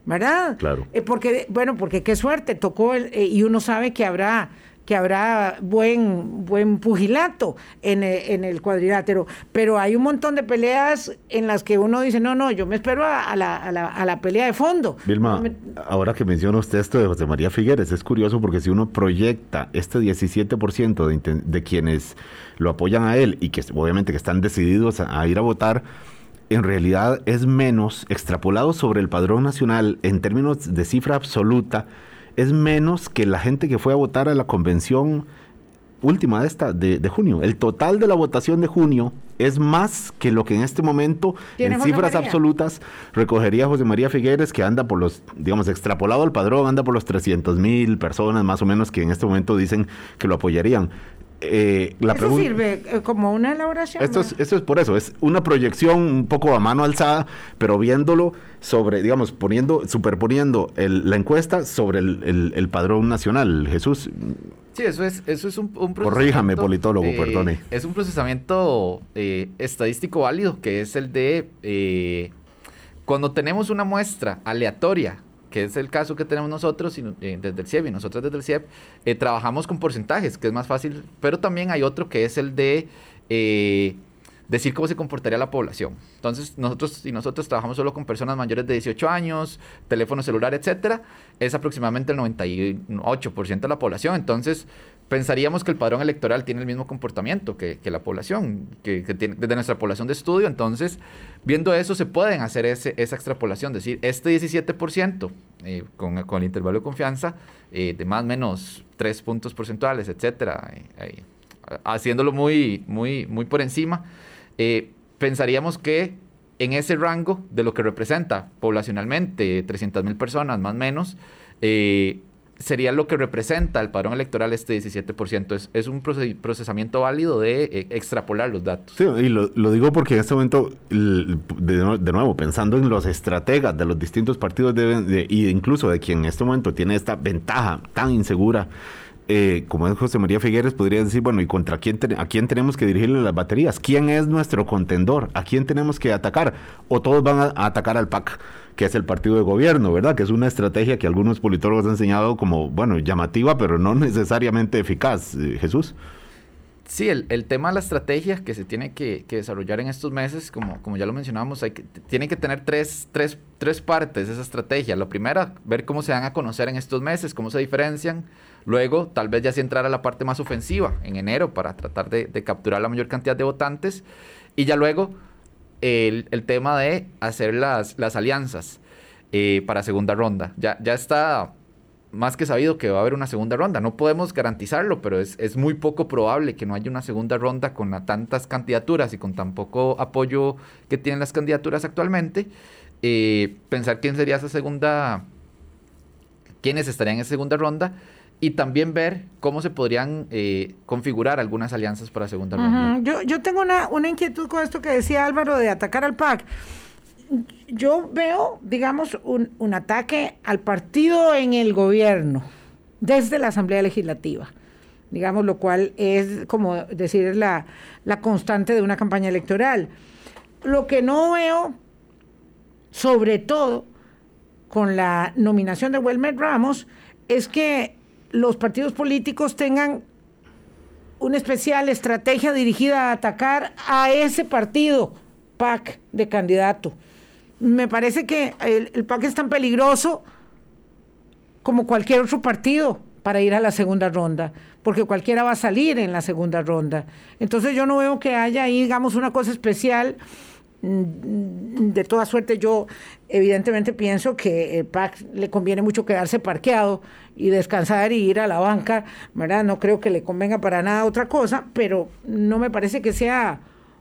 ¿Verdad? Claro. Eh, porque, bueno, porque qué suerte, tocó el, eh, y uno sabe que habrá que habrá buen, buen pugilato en el, en el, cuadrilátero, pero hay un montón de peleas en las que uno dice, no, no, yo me espero a, la, a la, a la pelea de fondo. Vilma, ahora que menciona usted esto de José María Figueres, es curioso porque si uno proyecta este 17% de, de quienes lo apoyan a él y que obviamente que están decididos a ir a votar, en realidad es menos extrapolado sobre el padrón nacional en términos de cifra absoluta es menos que la gente que fue a votar a la convención última de esta de, junio. El total de la votación de junio es más que lo que en este momento, en cifras absolutas, recogería José María Figueres, que anda por los, digamos, extrapolado al padrón, anda por los 300 mil personas más o menos que en este momento dicen que lo apoyarían. Eh, la ¿Eso sirve eh, como una elaboración? Esto es, esto es por eso, es una proyección un poco a mano alzada, pero viéndolo sobre, digamos, poniendo, superponiendo la encuesta sobre el, padrón nacional. Jesús. Sí, eso es, eso es un, un Corríjame, politólogo, perdone. Es un procesamiento eh, estadístico válido, que es el de cuando tenemos una muestra aleatoria que es el caso que tenemos nosotros eh, desde el CIEP y nosotros desde el CIEP, eh, trabajamos con porcentajes, que es más fácil, pero también hay otro que es el de eh, decir cómo se comportaría la población. Entonces, nosotros y nosotros trabajamos solo con personas mayores de 18 años, teléfono celular, etcétera, es aproximadamente el 98% de la población. Entonces, pensaríamos que el padrón electoral tiene el mismo comportamiento que, la población, que, tiene, desde nuestra población de estudio. Entonces, viendo eso, se pueden hacer ese, esa extrapolación, decir, este 17%, eh, con, el intervalo de confianza, eh, de más o menos 3 puntos porcentuales, etcétera, eh, haciéndolo muy, muy, muy por encima, pensaríamos que en ese rango de lo que representa poblacionalmente 300 mil personas, más o menos, sería lo que representa el padrón electoral este 17%. Es, es un procesamiento válido de eh, extrapolar los datos. Sí, y lo, digo porque en este momento, de, nuevo, pensando en los estrategas de los distintos partidos de, y incluso de quien en este momento tiene esta ventaja tan insegura, eh, como es José María Figueres, podría decir, bueno, ¿y contra quién, a quién tenemos que dirigirle las baterías? ¿Quién es nuestro contendor? ¿A quién tenemos que atacar? ¿O todos van a atacar al PAC? que es el partido de gobierno, ¿verdad? Que es una estrategia que algunos politólogos han enseñado como, bueno, llamativa, pero no necesariamente eficaz. Eh, Jesús. Sí, el, tema de la estrategia que se tiene que, desarrollar en estos meses, como, como ya lo mencionamos, hay que, tiene que tener tres, tres, tres partes esa estrategia. La primera, ver cómo se van a conocer en estos meses, cómo se diferencian. Luego, tal vez ya sí entrar a la parte más ofensiva en enero para tratar de, capturar la mayor cantidad de votantes. Y ya luego, el, el tema de hacer las, las alianzas eh, para segunda ronda. Ya, ya está más que sabido que va a haber una segunda ronda. No podemos garantizarlo, pero es, es muy poco probable que no haya una segunda ronda con tantas candidaturas y con tan poco apoyo que tienen las candidaturas actualmente. Eh, pensar quién sería esa segunda, quiénes estarían en esa segunda ronda y también ver cómo se podrían eh, configurar algunas alianzas para segunda ronda. yo, yo tengo una, una inquietud con esto que decía Álvaro de atacar al PAC yo veo, digamos, un, un, ataque al partido en el gobierno desde la Asamblea Legislativa, digamos, lo cual es, como decir, la, la constante de una campaña electoral. Lo que no veo, sobre todo con la nominación de Wilmer Ramos, es que los partidos políticos tengan una especial estrategia dirigida a atacar a ese partido PAC de candidato me parece que el, PAC es tan peligroso como cualquier otro partido para ir a la segunda ronda, porque cualquiera va a salir en la segunda ronda. Entonces yo no veo que haya ahí, digamos, una cosa especial. Mm, de toda suerte, yo evidentemente pienso que el PAC le conviene mucho quedarse parqueado y descansar y ir a la banca, ¿verdad? No creo que le convenga para nada otra cosa, pero no me parece que sea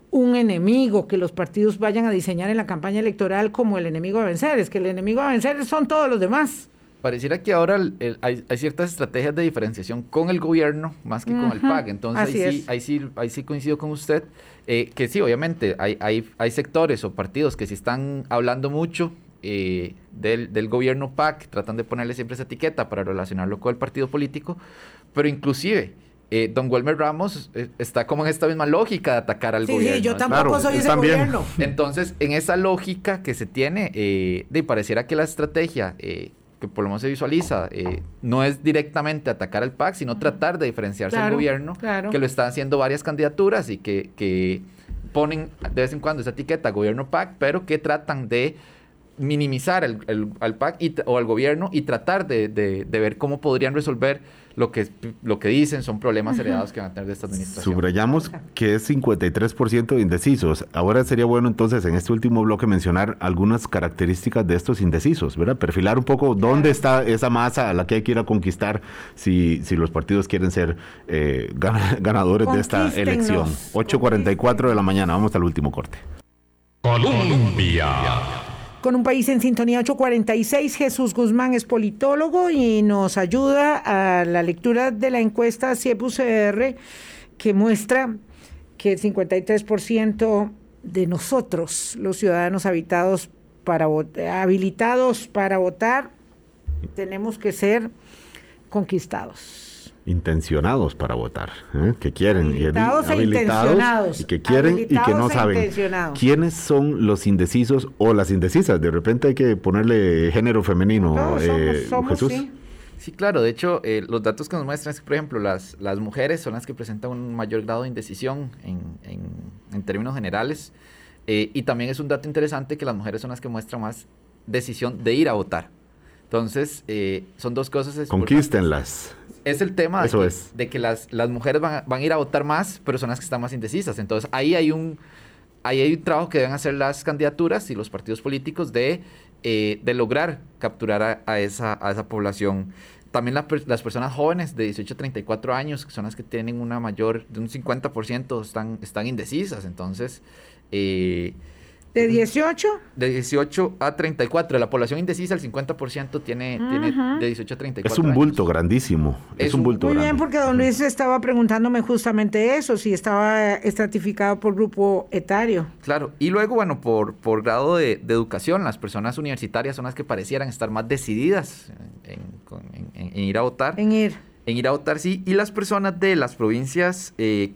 un enemigo que los partidos vayan a diseñar en la campaña electoral como el enemigo a vencer, es que el enemigo a vencer son todos los demás. Pareciera que ahora hay, ciertas estrategias de diferenciación con el gobierno más que con el PAC. Entonces ahí sí, ahí sí, ahí sí coincido con usted, eh, que sí, obviamente hay, hay, hay sectores o partidos que sí están hablando mucho eh, del, del, gobierno PAC, tratan de ponerle siempre esa etiqueta para relacionarlo con el partido político, pero inclusive eh, don Wilmer Ramos eh, está como en esta misma lógica de atacar al gobierno. Sí, yo tampoco soy ese gobierno. Entonces, en esa lógica que se tiene, eh, de pareciera que la estrategia que por lo menos se visualiza, no es directamente atacar al PAC, sino tratar de diferenciarse del gobierno, que lo están haciendo varias candidaturas y que, que ponen de vez en cuando esa etiqueta gobierno PAC, pero que tratan de minimizar el, al PAC o al gobierno y tratar de, de, de ver cómo podrían resolver lo que, lo que dicen son problemas heredados que van a tener de esta administración. Subrayamos que es 53% de indecisos. Ahora sería bueno entonces en este último bloque mencionar algunas características de estos indecisos, ¿verdad? Perfilar un poco dónde está esa masa a la que hay que ir a conquistar si, si los partidos quieren ser eh, *laughs* ganadores de esta elección. 8.44 de la mañana, vamos al último corte. Colombia con un país en sintonía 846. Jesús Guzmán es politólogo y nos ayuda a la lectura de la encuesta CIEP-UCR que muestra que el 53% de nosotros, los ciudadanos habitados para habilitados para votar, tenemos que ser conquistados intencionados para votar, ¿eh? que quieren habilitados, y, e habilitados y que quieren y que no e saben quiénes son los indecisos o las indecisas. De repente hay que ponerle género femenino. Eh, Jesús. Sí. claro. De hecho, eh, los datos que nos muestran es que, por ejemplo, las, las mujeres son las que presentan un mayor grado de indecisión en, en, en términos generales. y también es un dato interesante que las mujeres son las que muestran más decisión de ir a votar. Entonces, son dos cosas. Conquístenlas es el tema de que, las, las mujeres van a, ir a votar más, pero son las que están más indecisas. Entonces, ahí hay un, ahí hay un trabajo que deben hacer las candidaturas y los partidos políticos de, eh, de lograr capturar a, esa, a esa población. También las personas jóvenes de 18 a 34 años, que son las que tienen una mayor, de un 50%, están, están indecisas. Entonces, eh, ¿De 18? De 18 a 34. De la población indecisa, el 50% tiene, tiene de 18 a 34. Es un bulto grandísimo. Es, un bulto Muy bien, porque don Luis estaba preguntándome justamente eso, si estaba estratificado por grupo etario. Claro. Y luego, bueno, por, por grado de, educación, las personas universitarias son las que parecieran estar más decididas en, ir a votar. En ir. En ir a votar, sí. Y las personas de las provincias eh,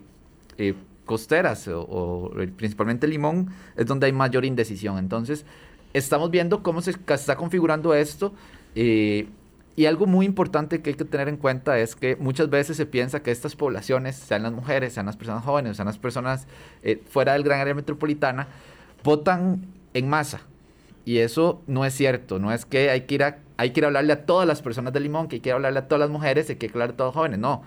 eh, costeras o, principalmente Limón es donde hay mayor indecisión. Entonces, estamos viendo cómo se está configurando esto. Eh, y algo muy importante que hay que tener en cuenta es que muchas veces se piensa que estas poblaciones, sean las mujeres, sean las personas jóvenes, sean las personas eh, fuera del gran área metropolitana, votan en masa. Y eso no es cierto, no es que hay que ir a, hay que ir a hablarle a todas las personas de Limón, que hay que hablarle a todas las mujeres, hay que hablarle a todos los jóvenes, no.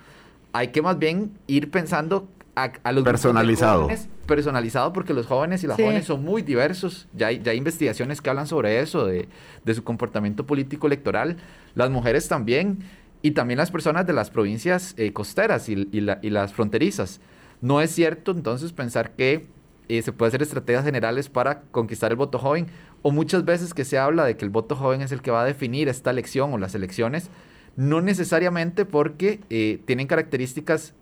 Hay que más bien ir pensando a, los personalizado. personalizado porque los jóvenes y las jóvenes son muy diversos. Ya hay, ya hay investigaciones que hablan sobre eso, de, de, su comportamiento político electoral. Las mujeres también, y también las personas de las provincias eh, costeras y, y, la, y, las fronterizas. No es cierto entonces pensar que eh, se puede hacer estrategias generales para conquistar el voto joven, o muchas veces que se habla de que el voto joven es el que va a definir esta elección o las elecciones no necesariamente porque eh, tienen características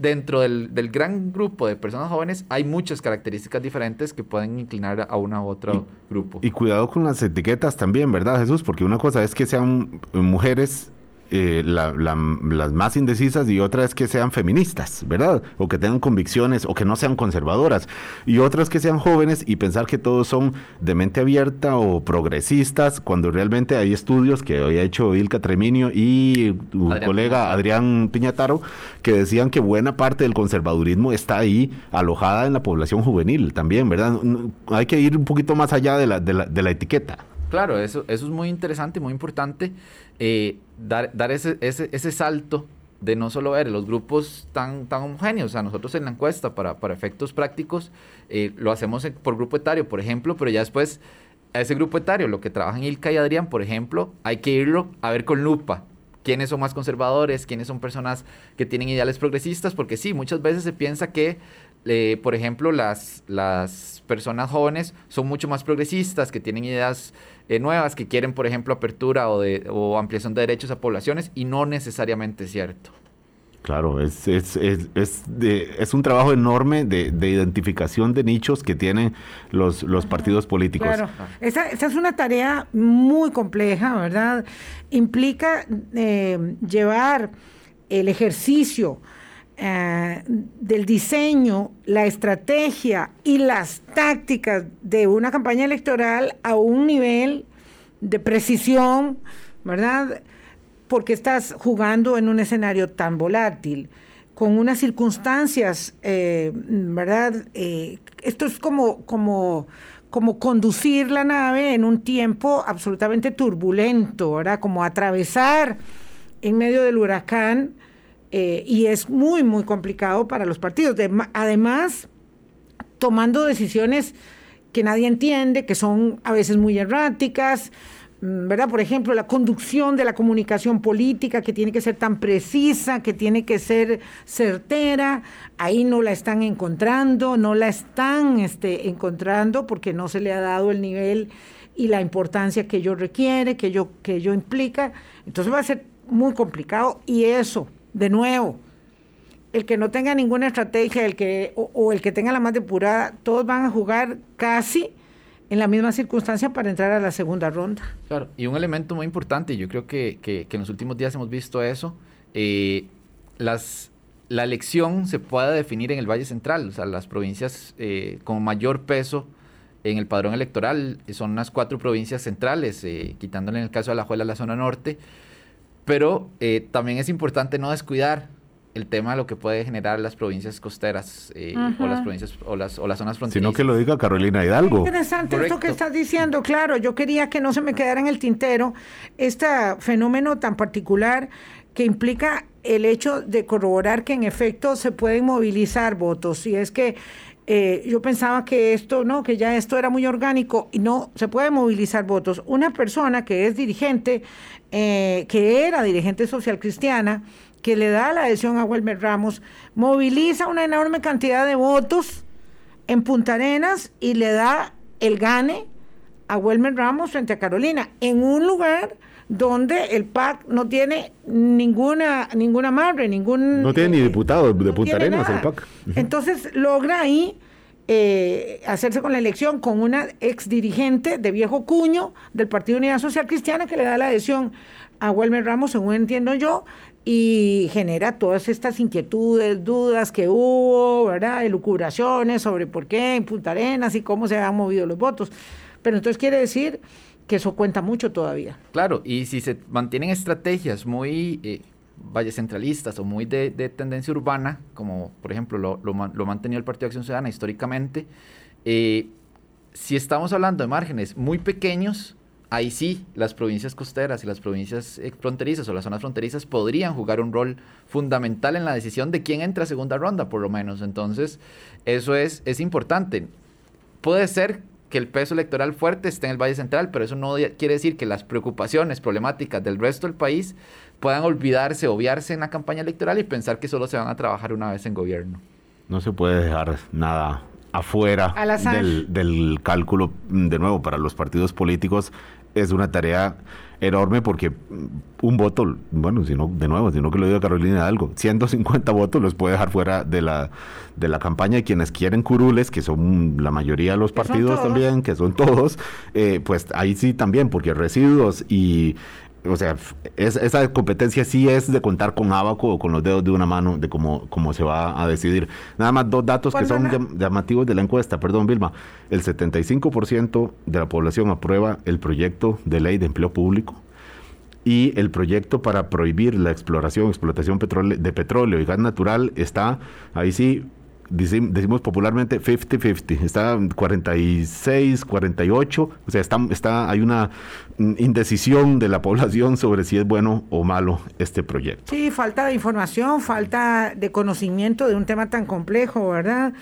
dentro del, del, gran grupo de personas jóvenes hay muchas características diferentes que pueden inclinar a una u otro grupo. Y cuidado con las etiquetas también, ¿verdad, Jesús? Porque una cosa es que sean mujeres eh, las más indecisas y otra es que sean feministas, ¿verdad? O que tengan convicciones o que no sean conservadoras. Y otras que sean jóvenes y pensar que todos son de mente abierta o progresistas, cuando realmente hay estudios que había hecho Ilka Treminio y tu colega Adrián Piñataro, que decían que buena parte del conservadurismo está ahí alojada en la población juvenil también, ¿verdad? Hay que ir un poquito más allá de la, de la, de la etiqueta. Claro, eso, eso es muy interesante, muy importante, eh, dar, dar ese, ese, ese, salto de no solo ver los grupos tan, tan homogéneos, o sea, nosotros en la encuesta para, para efectos prácticos eh, lo hacemos por grupo etario, por ejemplo, pero ya después a ese grupo etario, lo que trabajan Ilka y Adrián, por ejemplo, hay que irlo a ver con lupa, quiénes son más conservadores, quiénes son personas que tienen ideales progresistas, porque sí, muchas veces se piensa que eh, por ejemplo, las, las personas jóvenes son mucho más progresistas, que tienen ideas eh, nuevas, que quieren, por ejemplo, apertura o, de, o ampliación de derechos a poblaciones, y no necesariamente es cierto. Claro, es, es, es, es, es un trabajo enorme de, de, identificación de nichos que tienen los, los partidos políticos. Claro, esa, esa, es una tarea muy compleja, ¿verdad? Implica eh, llevar el ejercicio eh, del diseño, la estrategia y las tácticas de una campaña electoral a un nivel de precisión, ¿verdad? Porque estás jugando en un escenario tan volátil, con unas circunstancias, eh, ¿verdad? Eh, esto es como, como, como conducir la nave en un tiempo absolutamente turbulento, ¿verdad? Como atravesar en medio del huracán eh, y es muy, muy complicado para los partidos. además, tomando decisiones que nadie entiende, que son a veces muy erráticas, mm, ¿verdad? Por ejemplo, la conducción de la comunicación política que tiene que ser tan precisa, que tiene que ser certera, ahí no la están encontrando, no la están este, encontrando porque no se le ha dado el nivel y la importancia que ello requiere, que ello, que ello implica. Entonces va a ser muy complicado y eso de nuevo, el que no tenga ninguna estrategia el que, o, el que tenga la más depurada, todos van a jugar casi en la misma circunstancia para entrar a la segunda ronda. Claro, y un elemento muy importante, yo creo que, que, en los últimos días hemos visto eso, eh, las, la elección se puede definir en el Valle Central, o sea, las provincias eh, con mayor peso en el padrón electoral son unas cuatro provincias centrales, eh, quitándole en el caso de la Juela la zona norte, pero eh, también es importante no descuidar el tema de lo que puede generar las provincias costeras eh, o las provincias o las, o las zonas fronterizas. Sino que lo diga Carolina Hidalgo. interesante esto que estás diciendo, claro, yo quería que no se me quedara en el tintero este fenómeno tan particular que implica el hecho de corroborar que en efecto se pueden movilizar votos. Y es que eh, yo pensaba que esto, no, que ya esto era muy orgánico y no, se puede movilizar votos. Una persona que es dirigente, eh, que era dirigente social cristiana, que le da la adhesión a Wilmer Ramos, moviliza una enorme cantidad de votos en Punta Arenas y le da el gane a Wilmer Ramos frente a Carolina, en un lugar donde el PAC no tiene ninguna ninguna madre, ningún... No tiene ni diputado de Punta Arenas el PAC. Entonces logra ahí eh, hacerse con la elección con una ex dirigente de viejo cuño del Partido Unidad Social Cristiana que le da la adhesión a Wilmer Ramos, según entiendo yo, y genera todas estas inquietudes, dudas que hubo, ¿verdad? Elucubraciones sobre por qué en Punta Arenas y cómo se han movido los votos. Pero entonces quiere decir que eso cuenta mucho todavía. Claro, y si se mantienen estrategias muy eh, centralistas o muy de, tendencia urbana, como por ejemplo lo, lo, lo, mantenido el Partido de Acción Ciudadana históricamente, eh, si estamos hablando de márgenes muy pequeños, ahí sí las provincias costeras y las provincias fronterizas o las zonas fronterizas podrían jugar un rol fundamental en la decisión de quién entra a segunda ronda, por lo menos. Entonces, eso es, es importante. Puede ser que el peso electoral fuerte esté en el Valle Central, pero eso no quiere decir que las preocupaciones problemáticas del resto del país puedan olvidarse, obviarse en la campaña electoral y pensar que solo se van a trabajar una vez en gobierno. No se puede dejar nada afuera del, del, cálculo, de nuevo, para los partidos políticos es una tarea enorme porque un voto, bueno, si no, de nuevo, si no que lo diga Carolina algo, 150 votos los puede dejar fuera de la, de la campaña y quienes quieren curules, que son la mayoría de los partidos también, que son todos, eh, pues ahí sí también, porque residuos y o sea, esa competencia sí es de contar con abaco o con los dedos de una mano de cómo, cómo se va a decidir. Nada más dos datos que son llamativos de la encuesta, perdón Vilma. El 75% de la población aprueba el proyecto de ley de empleo público y el proyecto para prohibir la exploración, explotación de petróleo y gas natural está ahí sí decimos popularmente 50-50, está 46, 48, o sea, está, está, hay una indecisión de la población sobre si es bueno o malo este proyecto. Sí, falta de información, falta de conocimiento de un tema tan complejo, ¿verdad?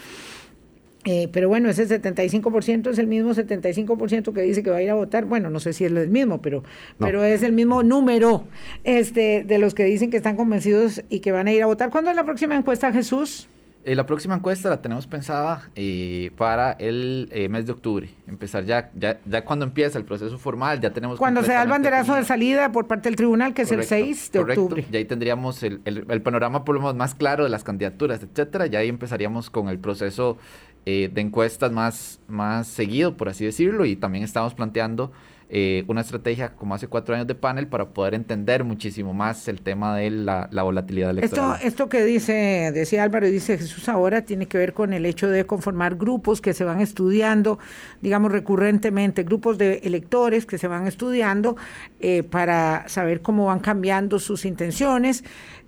Eh, pero bueno, ese 75% es el mismo 75% que dice que va a ir a votar. Bueno, no sé si es el mismo, pero, pero es el mismo número este, de los que dicen que están convencidos y que van a ir a votar. ¿Cuándo es la próxima encuesta, Jesús? Eh, la próxima encuesta la tenemos pensada eh, para el eh, mes de octubre. Empezar ya, ya, ya cuando empieza el proceso formal, ya tenemos... Cuando se da el banderazo de salida por parte del tribunal, que es el 6 de octubre. Y ahí tendríamos el, el, panorama por lo menos más claro de las candidaturas, etcétera. Y ahí empezaríamos con el proceso de encuestas más, más seguido, por así decirlo. Y también estamos planteando eh, una estrategia como hace cuatro años de panel para poder entender muchísimo más el tema de la, volatilidad electoral. Esto, esto que dice, decía Álvaro y dice Jesús ahora, tiene que ver con el hecho de conformar grupos que se van estudiando, digamos, recurrentemente, grupos de electores que se van estudiando eh, para saber cómo van cambiando sus intenciones.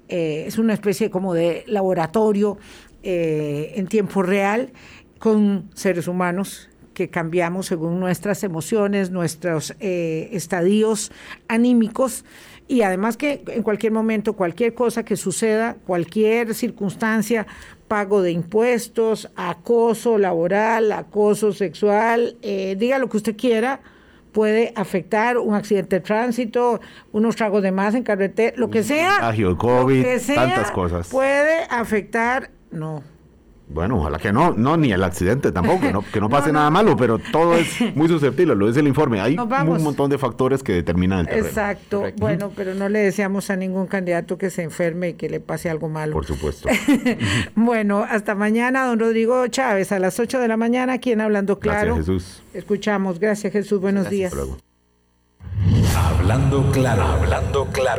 Eh, es una especie como de laboratorio en tiempo real con seres humanos que cambiamos según nuestras emociones, nuestros eh, estadios anímicos y además que en cualquier momento, cualquier cosa que suceda, cualquier circunstancia, pago de impuestos, acoso laboral, acoso sexual, eh, diga lo que usted quiera, puede afectar un accidente de tránsito, unos tragos de más en carretera, lo que sea. COVID, tantas cosas. Puede afectar, no, bueno, ojalá que no, no, ni el accidente tampoco, que no, pase nada malo, pero todo es *laughs* muy susceptible, lo dice el informe. Hay un montón de factores que determinan el terreno. Exacto, bueno, pero no le deseamos a ningún candidato que se enferme y que le pase algo malo. Por supuesto. *laughs* bueno, hasta mañana, don Rodrigo Chávez, a las 8 de la mañana, aquí en Hablando Claro. Gracias, Jesús. Escuchamos, gracias Jesús, buenos días. Hablando claro, hablando claro.